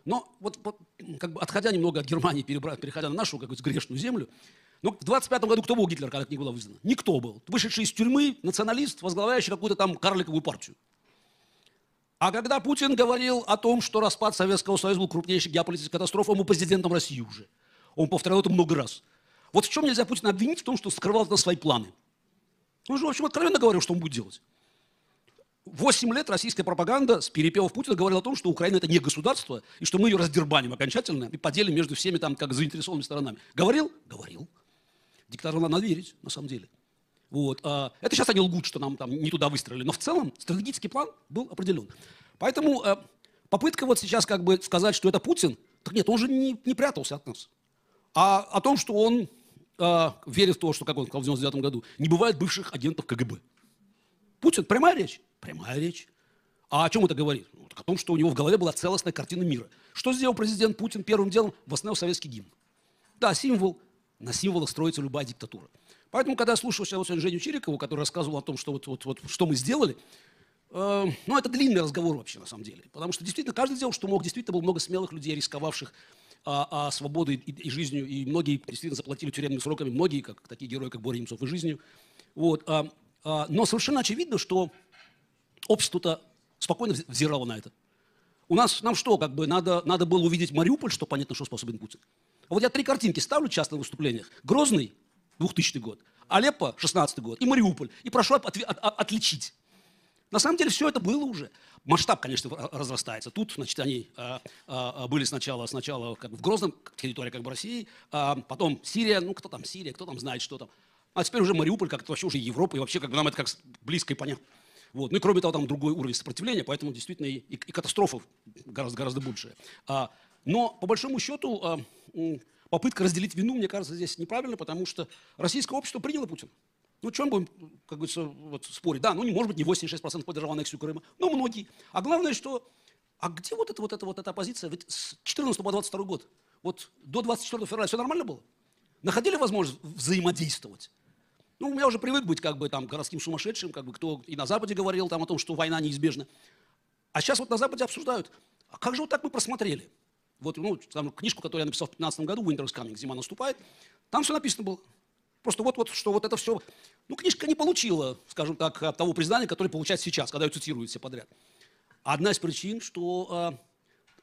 Но вот, вот как бы отходя немного от Германии, переходя на нашу какую-то грешную землю, ну, в 25 году кто был Гитлер, когда книга была вызнана? Никто был. Вышедший из тюрьмы националист, возглавляющий какую-то там карликовую партию. А когда Путин говорил о том, что распад Советского Союза был крупнейшей геополитической катастрофой, он был президентом России уже. Он повторял это много раз. Вот в чем нельзя Путина обвинить в том, что скрывал это свои планы. Он же, в общем, откровенно говорил, что он будет делать. Восемь лет российская пропаганда с перепевов Путина говорила о том, что Украина это не государство, и что мы ее раздербаним окончательно и поделим между всеми там как заинтересованными сторонами. Говорил? Говорил. Диктатору надо верить, на самом деле. Вот. А, это сейчас они лгут, что нам там не туда выстроили. Но в целом стратегический план был определен. Поэтому э, попытка вот сейчас как бы сказать, что это Путин, так нет, он же не, не прятался от нас. А о том, что он э, верит в то, что, как он сказал в 99 году, не бывает бывших агентов КГБ. Путин, прямая речь. Прямая речь. А о чем это говорит? Ну, о том, что у него в голове была целостная картина мира. Что сделал президент Путин первым делом? Восстановил советский гимн. Да, символ. На символах строится любая диктатура. Поэтому, когда я слушал сейчас вот Женю Чирикову, который рассказывал о том, что, вот, вот, вот, что мы сделали, э, ну, это длинный разговор вообще, на самом деле. Потому что действительно каждый сделал, что мог. Действительно было много смелых людей, рисковавших а, а свободой и, и жизнью. И многие действительно заплатили тюремными сроками. Многие, как такие герои, как Боря Немцов, и жизнью. Вот. А, а, но совершенно очевидно, что общество-то спокойно взирало на это. У нас, нам что, как бы, надо, надо было увидеть Мариуполь, что понятно, что способен Путин. Вот я три картинки ставлю часто на выступлениях. Грозный, 2000 год, Алеппо, 16 год, и Мариуполь. И прошу от, от, от, отличить. На самом деле все это было уже. Масштаб, конечно, разрастается. Тут, значит, они а, а, были сначала, сначала как в Грозном, территория как бы России, а потом Сирия, ну кто там Сирия, кто там знает, что там. А теперь уже Мариуполь, как это вообще уже Европа, и вообще как бы нам это как близко и понятно. Вот. Ну и кроме того, там другой уровень сопротивления, поэтому действительно и, и, и катастрофа гораздо, гораздо большая. А, но по большому счету а, попытка разделить вину, мне кажется, здесь неправильно, потому что российское общество приняло Путина. Ну, чем будем, как говорится, вот, спорить? Да, ну, не может быть, не 86% поддержал аннексию Крыма, но многие. А главное, что, а где вот эта вот эта вот эта оппозиция? Ведь с 14 по 22 год, вот до 24 февраля все нормально было? Находили возможность взаимодействовать? Ну, у меня уже привык быть как бы там городским сумасшедшим, как бы кто и на Западе говорил там о том, что война неизбежна. А сейчас вот на Западе обсуждают, а как же вот так мы просмотрели? Вот, ну, там, книжку, которую я написал в 15 году, Winter is coming, зима наступает, там все написано было. Просто вот, вот, что вот это все... Ну, книжка не получила, скажем так, того признания, которое получает сейчас, когда ее цитируют все подряд. Одна из причин, что э,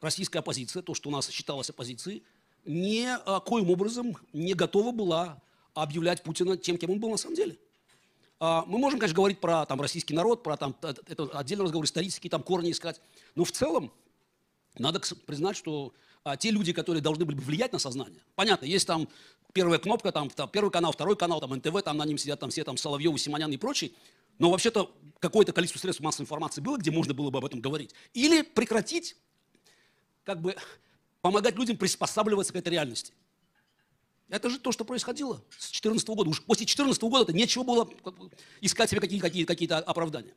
российская оппозиция, то, что у нас считалось оппозицией, ни э, коим образом не готова была объявлять Путина тем, кем он был на самом деле. А, мы можем, конечно, говорить про там, российский народ, про там, это отдельный разговор исторический, там корни искать. Но в целом надо признать, что а, те люди, которые должны были бы влиять на сознание, понятно, есть там первая кнопка, там, там первый канал, второй канал, там НТВ, там на ним сидят там все там Соловьевы, Симонян и прочие, но вообще-то какое-то количество средств массовой информации было, где можно было бы об этом говорить. Или прекратить, как бы, помогать людям приспосабливаться к этой реальности. Это же то, что происходило с 2014 года. Уж после 2014 года -то нечего было искать себе какие-то какие, какие оправдания.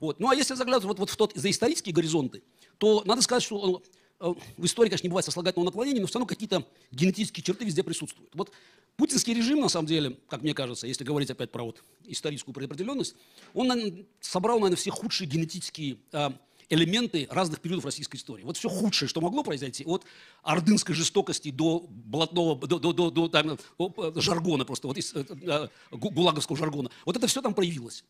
Вот. Ну а если заглядывать вот, вот в тот, за исторические горизонты, то надо сказать, что э, в истории, конечно, не бывает сослагательного наклонения, но все равно какие-то генетические черты везде присутствуют. Вот путинский режим, на самом деле, как мне кажется, если говорить опять про вот историческую предопределенность, он наверное, собрал, наверное, все худшие генетические э, элементы разных периодов российской истории. Вот все худшее, что могло произойти, от ордынской жестокости до блатного, до, до, до, до там, жаргона просто, вот из э, гулаговского жаргона. Вот это все там проявилось.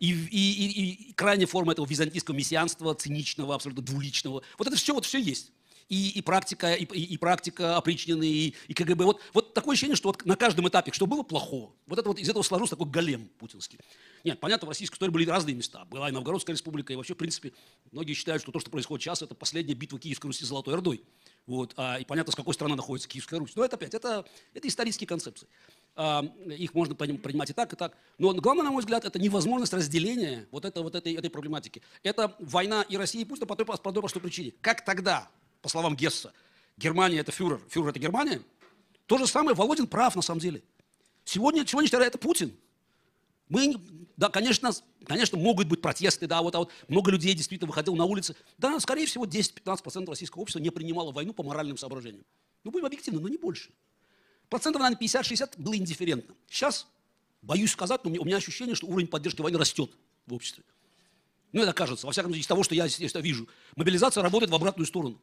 И, и, и, и крайняя форма этого византийского мессианства, циничного, абсолютно двуличного. Вот это все, вот все есть и, и практика, и, и, и практика опричнины, и, и КГБ. Вот, вот такое ощущение, что вот на каждом этапе, что было плохого, вот это вот из этого сложился такой голем путинский. Нет, понятно, в российской истории были разные места. Была и Новгородская республика, и вообще, в принципе, многие считают, что то, что происходит сейчас, это последняя битва Киевской Руси с Золотой Ордой. Вот, а, и понятно, с какой стороны находится Киевская Русь. Но это опять, это, это исторические концепции. А, их можно принимать и так, и так. Но главное, на мой взгляд, это невозможность разделения вот, это, вот этой, этой проблематики. Это война и России и Путина по той, по той простой причине. Как тогда, по словам Гесса, Германия – это фюрер, фюрер – это Германия, то же самое Володин прав на самом деле. Сегодня, сегодня это Путин. Мы, да, конечно, конечно, могут быть протесты, да, вот, а вот много людей действительно выходило на улицы. Да, скорее всего, 10-15% российского общества не принимало войну по моральным соображениям. Ну, будем объективны, но не больше. Процентов, наверное, 50-60 было индифферентно. Сейчас, боюсь сказать, но у меня ощущение, что уровень поддержки войны растет в обществе. Ну, это кажется, во всяком случае, из того, что я здесь вижу. Мобилизация работает в обратную сторону.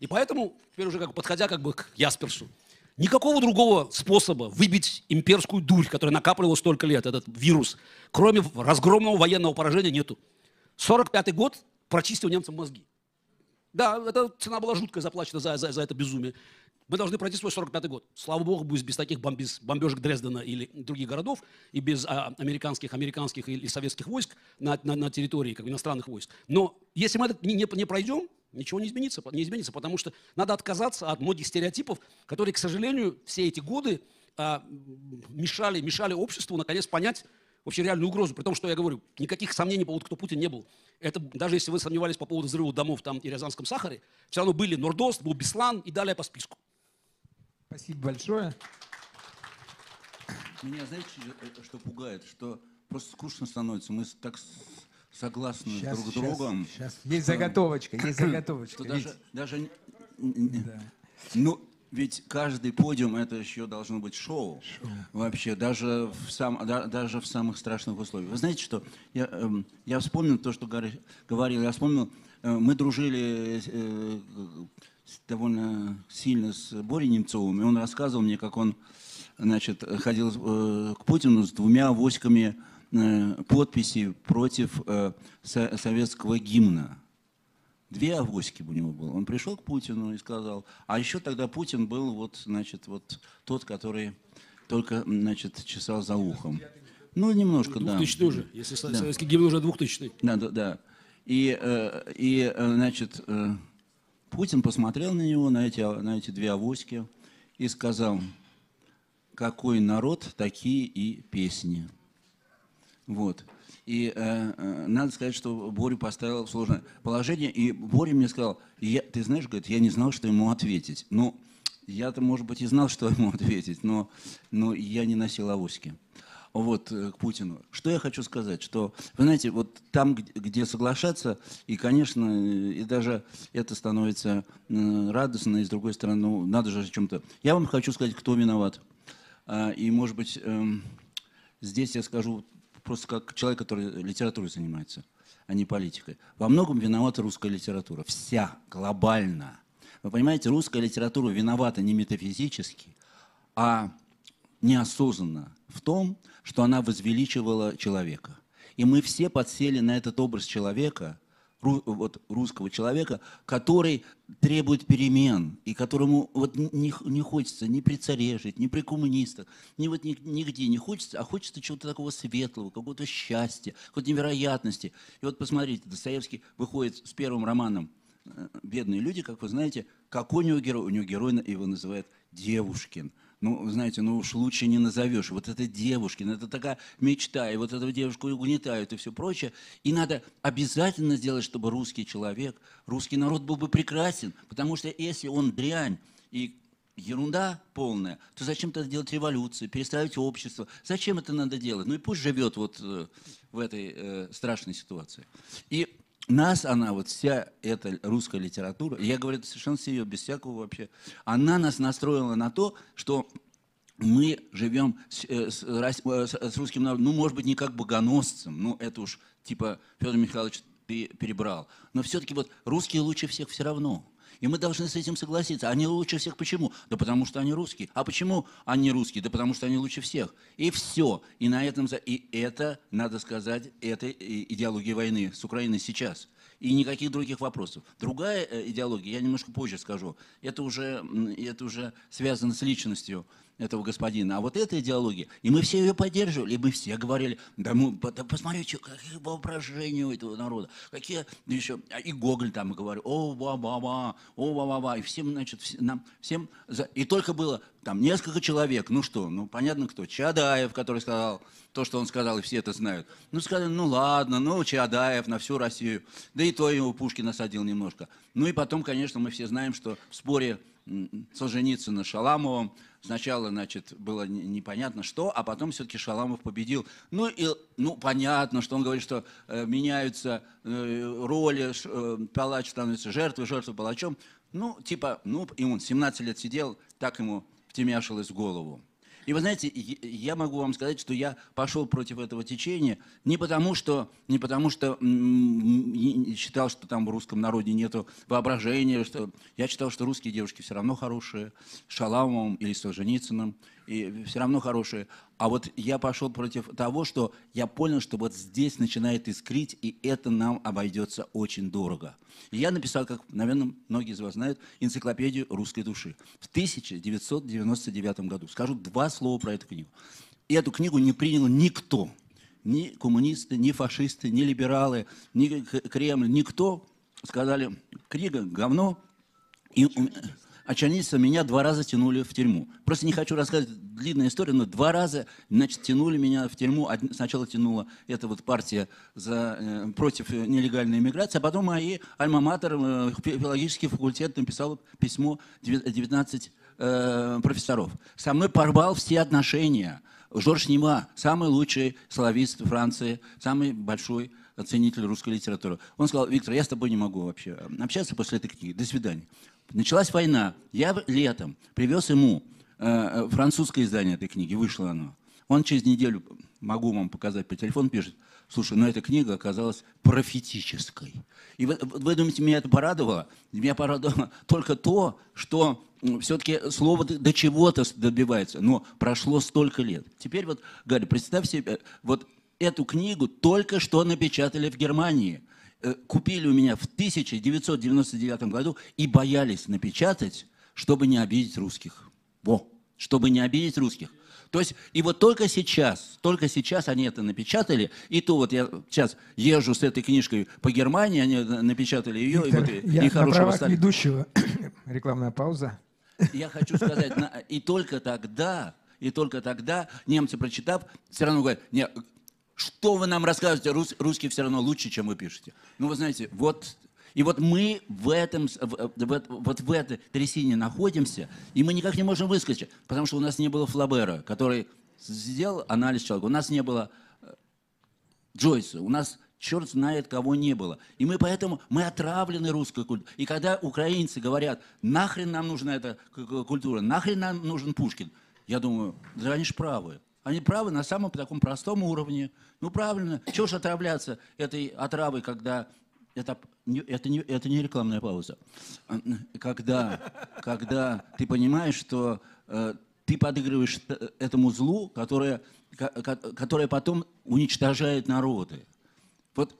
И поэтому, теперь уже как, подходя как бы к Ясперсу, никакого другого способа выбить имперскую дурь, которая накапливалась столько лет, этот вирус, кроме разгромного военного поражения, нету. 45-й год прочистил немцам мозги. Да, эта цена была жуткая заплачена за, за, за это безумие. Мы должны пройти свой 45-й год. Слава богу, без, без таких бомб, без бомбежек Дрездена или других городов, и без а, американских, американских или советских войск на, на, на территории как иностранных войск. Но если мы это не, не, не пройдем, ничего не изменится, не изменится, потому что надо отказаться от многих стереотипов, которые, к сожалению, все эти годы а, мешали, мешали обществу наконец понять вообще реальную угрозу. При том, что я говорю, никаких сомнений по поводу, кто Путин не был. Это, даже если вы сомневались по поводу взрыва домов там и Рязанском Сахаре, все равно были Нордост, был Беслан и далее по списку. Спасибо большое. Меня, знаете, что пугает? Что просто скучно становится. Мы так согласны сейчас, друг с другом. Сейчас. Есть заготовочка, есть заготовочка. Даже, даже, да. ну, ведь каждый подиум это еще должно быть шоу. шоу. Вообще, даже в, сам, да, даже в самых страшных условиях. Вы знаете, что я, э, я вспомнил то, что говорил. Я вспомнил, э, мы дружили э, довольно сильно с Борей Немцовым, и он рассказывал мне, как он значит, ходил э, к Путину с двумя авоськами подписи против э, советского гимна. Две авоськи у него было. Он пришел к Путину и сказал, а еще тогда Путин был вот, значит, вот тот, который только, значит, чесал за ухом. Ну, немножко, да. Двухтысячный уже, если да. советский гимн уже двухтысячный. Да, да, да. И, э, и значит, Путин посмотрел на него, на эти, на эти две авоськи, и сказал, какой народ, такие и песни. Вот. И э, э, надо сказать, что Борю поставил сложное положение. И Боря мне сказал, я, ты знаешь, говорит, я не знал, что ему ответить. Ну, я-то, может быть, и знал, что ему ответить, но, но я не носил авоськи вот, э, к Путину. Что я хочу сказать, что, вы знаете, вот там, где соглашаться, и, конечно, и даже это становится радостно, и с другой стороны, ну, надо же о чем-то. Я вам хочу сказать, кто виноват. А, и, может быть, эм, здесь я скажу просто как человек, который литературой занимается, а не политикой. Во многом виновата русская литература. Вся, глобально. Вы понимаете, русская литература виновата не метафизически, а неосознанно в том, что она возвеличивала человека. И мы все подсели на этот образ человека – вот, русского человека, который требует перемен, и которому вот не, не хочется ни при царе жить, ни при коммунистах, ни вот ни, нигде не хочется, а хочется чего-то такого светлого, какого-то счастья, какой-то невероятности. И вот посмотрите, Достоевский выходит с первым романом э, «Бедные люди», как вы знаете, какой у него герой? У него герой его называют Девушкин – ну, знаете, ну уж лучше не назовешь. Вот это Девушкин, это такая мечта, и вот эту девушку угнетают и все прочее. И надо обязательно сделать, чтобы русский человек, русский народ был бы прекрасен, потому что если он дрянь и ерунда полная, то зачем тогда делать революцию, перестраивать общество? Зачем это надо делать? Ну и пусть живет вот э, в этой э, страшной ситуации. И нас она, вот вся эта русская литература, я говорю это совершенно серьезно, без всякого вообще, она нас настроила на то, что мы живем с, э, с, с, с русским народом, ну, может быть, не как богоносцем, ну, это уж типа Федор Михайлович ты перебрал. Но все-таки вот русские лучше всех все равно. И мы должны с этим согласиться. Они лучше всех почему? Да потому что они русские. А почему они русские? Да потому что они лучше всех. И все. И на этом... И это, надо сказать, это идеология войны с Украиной сейчас. И никаких других вопросов. Другая э, идеология, я немножко позже скажу, это уже, это уже связано с личностью этого господина. А вот эта идеология, и мы все ее поддерживали, и мы все говорили, да, мы, да посмотрите, какие воображения у этого народа, какие еще, а и Гоголь там говорил, о, ба о, ба ба ба и всем, значит, все, нам, всем, и только было там несколько человек, ну что, ну понятно кто, Чадаев, который сказал то, что он сказал, и все это знают. Ну сказали, ну ладно, ну Чадаев на всю Россию, да и то его Пушкин насадил немножко. Ну и потом, конечно, мы все знаем, что в споре Солженицына с Шаламовым. Сначала, значит, было непонятно что, а потом все-таки Шаламов победил. Ну, и, ну, понятно, что он говорит, что э, меняются э, роли, э, палач становится жертвой, жертва палачом. Ну, типа, ну, и он 17 лет сидел, так ему втемяшилось в голову. И вы знаете, я могу вам сказать, что я пошел против этого течения не потому, что, не потому, что считал, что там в русском народе нет воображения, что я считал, что русские девушки все равно хорошие, Шаламовым или Солженицыным и все равно хорошие. А вот я пошел против того, что я понял, что вот здесь начинает искрить, и это нам обойдется очень дорого. Я написал, как, наверное, многие из вас знают, энциклопедию русской души в 1999 году. Скажу два слова про эту книгу. Эту книгу не принял никто. Ни коммунисты, ни фашисты, ни либералы, ни Кремль, никто. Сказали, книга говно, и Очевидно, меня два раза тянули в тюрьму. Просто не хочу рассказывать длинную историю, но два раза, значит, тянули меня в тюрьму. Сначала тянула эта вот партия за, э, против нелегальной иммиграции, а потом мои альма-матер, э, филологический факультет написал письмо 19 э, профессоров. Со мной порвал все отношения. Жорж Нима, самый лучший славист Франции, самый большой оценитель русской литературы. Он сказал, Виктор, я с тобой не могу вообще общаться после этой книги. До свидания. Началась война. Я летом привез ему э, э, французское издание этой книги, вышло оно. Он через неделю, могу вам показать по телефону, пишет, слушай, но ну эта книга оказалась профетической. И вы, вы думаете, меня это порадовало? Меня порадовало только то, что все-таки слово до чего-то добивается. Но прошло столько лет. Теперь вот, Гарри, представь себе, вот эту книгу только что напечатали в Германии. Э, купили у меня в 1999 году и боялись напечатать, чтобы не обидеть русских. Во, чтобы не обидеть русских. То есть, и вот только сейчас, только сейчас они это напечатали, и то вот я сейчас езжу с этой книжкой по Германии, они напечатали ее, Виктор, и вот я и хорошего стали. ведущего, рекламная пауза. Я хочу сказать, и только тогда, и только тогда немцы, прочитав, все равно говорят, нет, что вы нам рассказываете? Рус, русские все равно лучше, чем вы пишете. Ну, вы знаете, вот и вот мы в этом, в, в, вот в этой трясине находимся, и мы никак не можем выскочить, потому что у нас не было Флабера, который сделал анализ человека. У нас не было э, Джойса, у нас черт знает кого не было. И мы поэтому, мы отравлены русской культурой. И когда украинцы говорят, нахрен нам нужна эта культура, нахрен нам нужен Пушкин, я думаю, да они же правы. Они правы на самом таком простом уровне. Ну, правильно. Чего ж отравляться этой отравой, когда... Это, это, не, это не рекламная пауза. Когда, когда ты понимаешь, что э, ты подыгрываешь этому злу, которое, которое потом уничтожает народы. Вот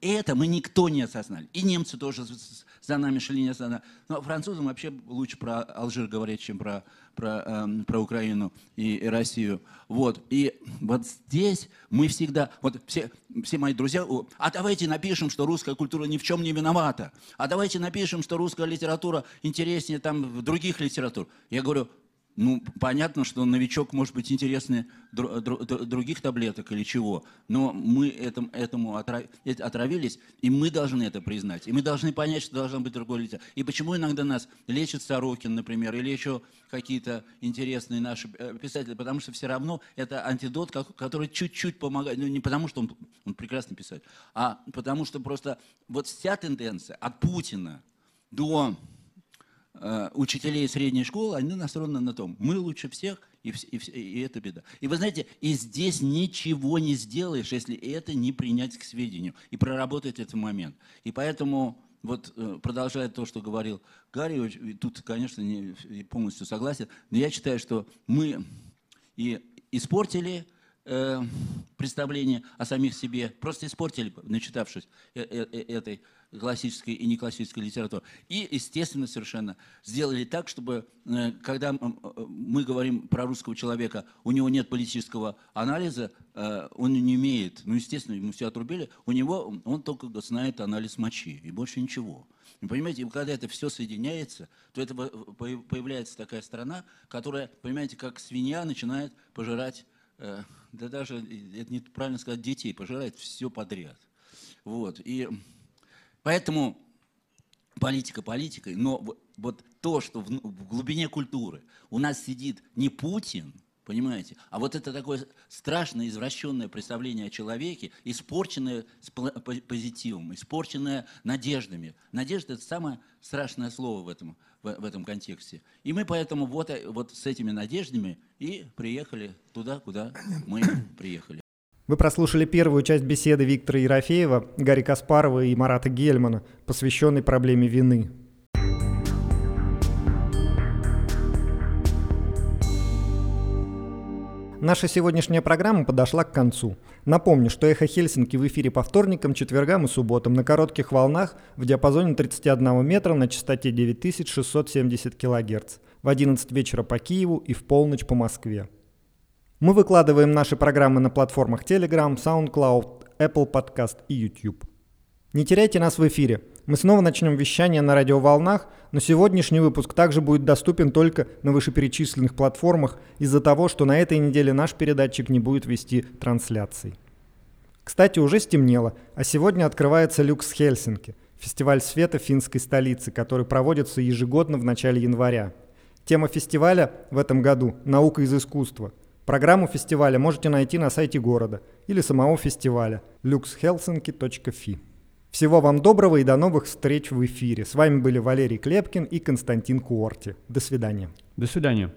это мы никто не осознали. И немцы тоже за нами шли не осознали. Но французам вообще лучше про Алжир говорить, чем про, про, э, про Украину и, и Россию. Вот. И вот здесь мы всегда, вот все, все мои друзья, а давайте напишем, что русская культура ни в чем не виновата. А давайте напишем, что русская литература интереснее там других литератур. Я говорю, ну, понятно, что новичок может быть интереснее других таблеток или чего, но мы этому, отравились, и мы должны это признать. И мы должны понять, что должно быть другое лицо. И почему иногда нас лечит Сорокин, например, или еще какие-то интересные наши э, писатели, потому что все равно это антидот, который чуть-чуть помогает, ну не потому что он, он прекрасно писать, а потому что просто вот вся тенденция от Путина до учителей средней школы, они настроены на том, мы лучше всех, и, и, и это беда. И вы знаете, и здесь ничего не сделаешь, если это не принять к сведению и проработать этот момент. И поэтому, вот э, продолжая то, что говорил Гарри, тут, конечно, не полностью согласен, но я считаю, что мы и испортили э, представление о самих себе, просто испортили, начитавшись э- э- э- этой классической и неклассической литературы. И, естественно, совершенно сделали так, чтобы, э, когда э, мы говорим про русского человека, у него нет политического анализа, э, он не умеет, ну, естественно, ему все отрубили, у него, он только знает анализ мочи, и больше ничего. И понимаете, когда это все соединяется, то это по- по- появляется такая страна, которая, понимаете, как свинья начинает пожирать, да даже, это неправильно сказать, детей, пожирает все подряд. Вот. И поэтому политика политикой, но вот то, что в, в глубине культуры у нас сидит не Путин, понимаете, а вот это такое страшное извращенное представление о человеке, испорченное с позитивом, испорченное надеждами. Надежда – это самое страшное слово в этом, в, в этом контексте. И мы поэтому вот, э, вот с этими надеждами и приехали туда, куда мы приехали. Вы прослушали первую часть беседы Виктора Ерофеева, Гарри Каспарова и Марата Гельмана, посвященной проблеме вины. Наша сегодняшняя программа подошла к концу. Напомню, что «Эхо Хельсинки» в эфире по вторникам, четвергам и субботам на коротких волнах в диапазоне 31 метра на частоте 9670 кГц в 11 вечера по Киеву и в полночь по Москве. Мы выкладываем наши программы на платформах Telegram, SoundCloud, Apple Podcast и YouTube. Не теряйте нас в эфире. Мы снова начнем вещание на радиоволнах, но сегодняшний выпуск также будет доступен только на вышеперечисленных платформах из-за того, что на этой неделе наш передатчик не будет вести трансляций. Кстати, уже стемнело, а сегодня открывается Люкс Хельсинки, фестиваль света финской столицы, который проводится ежегодно в начале января. Тема фестиваля в этом году – «Наука из искусства». Программу фестиваля можете найти на сайте города или самого фестиваля luxhelsinki.fi. Всего вам доброго и до новых встреч в эфире. С вами были Валерий Клепкин и Константин Куорти. До свидания. До свидания.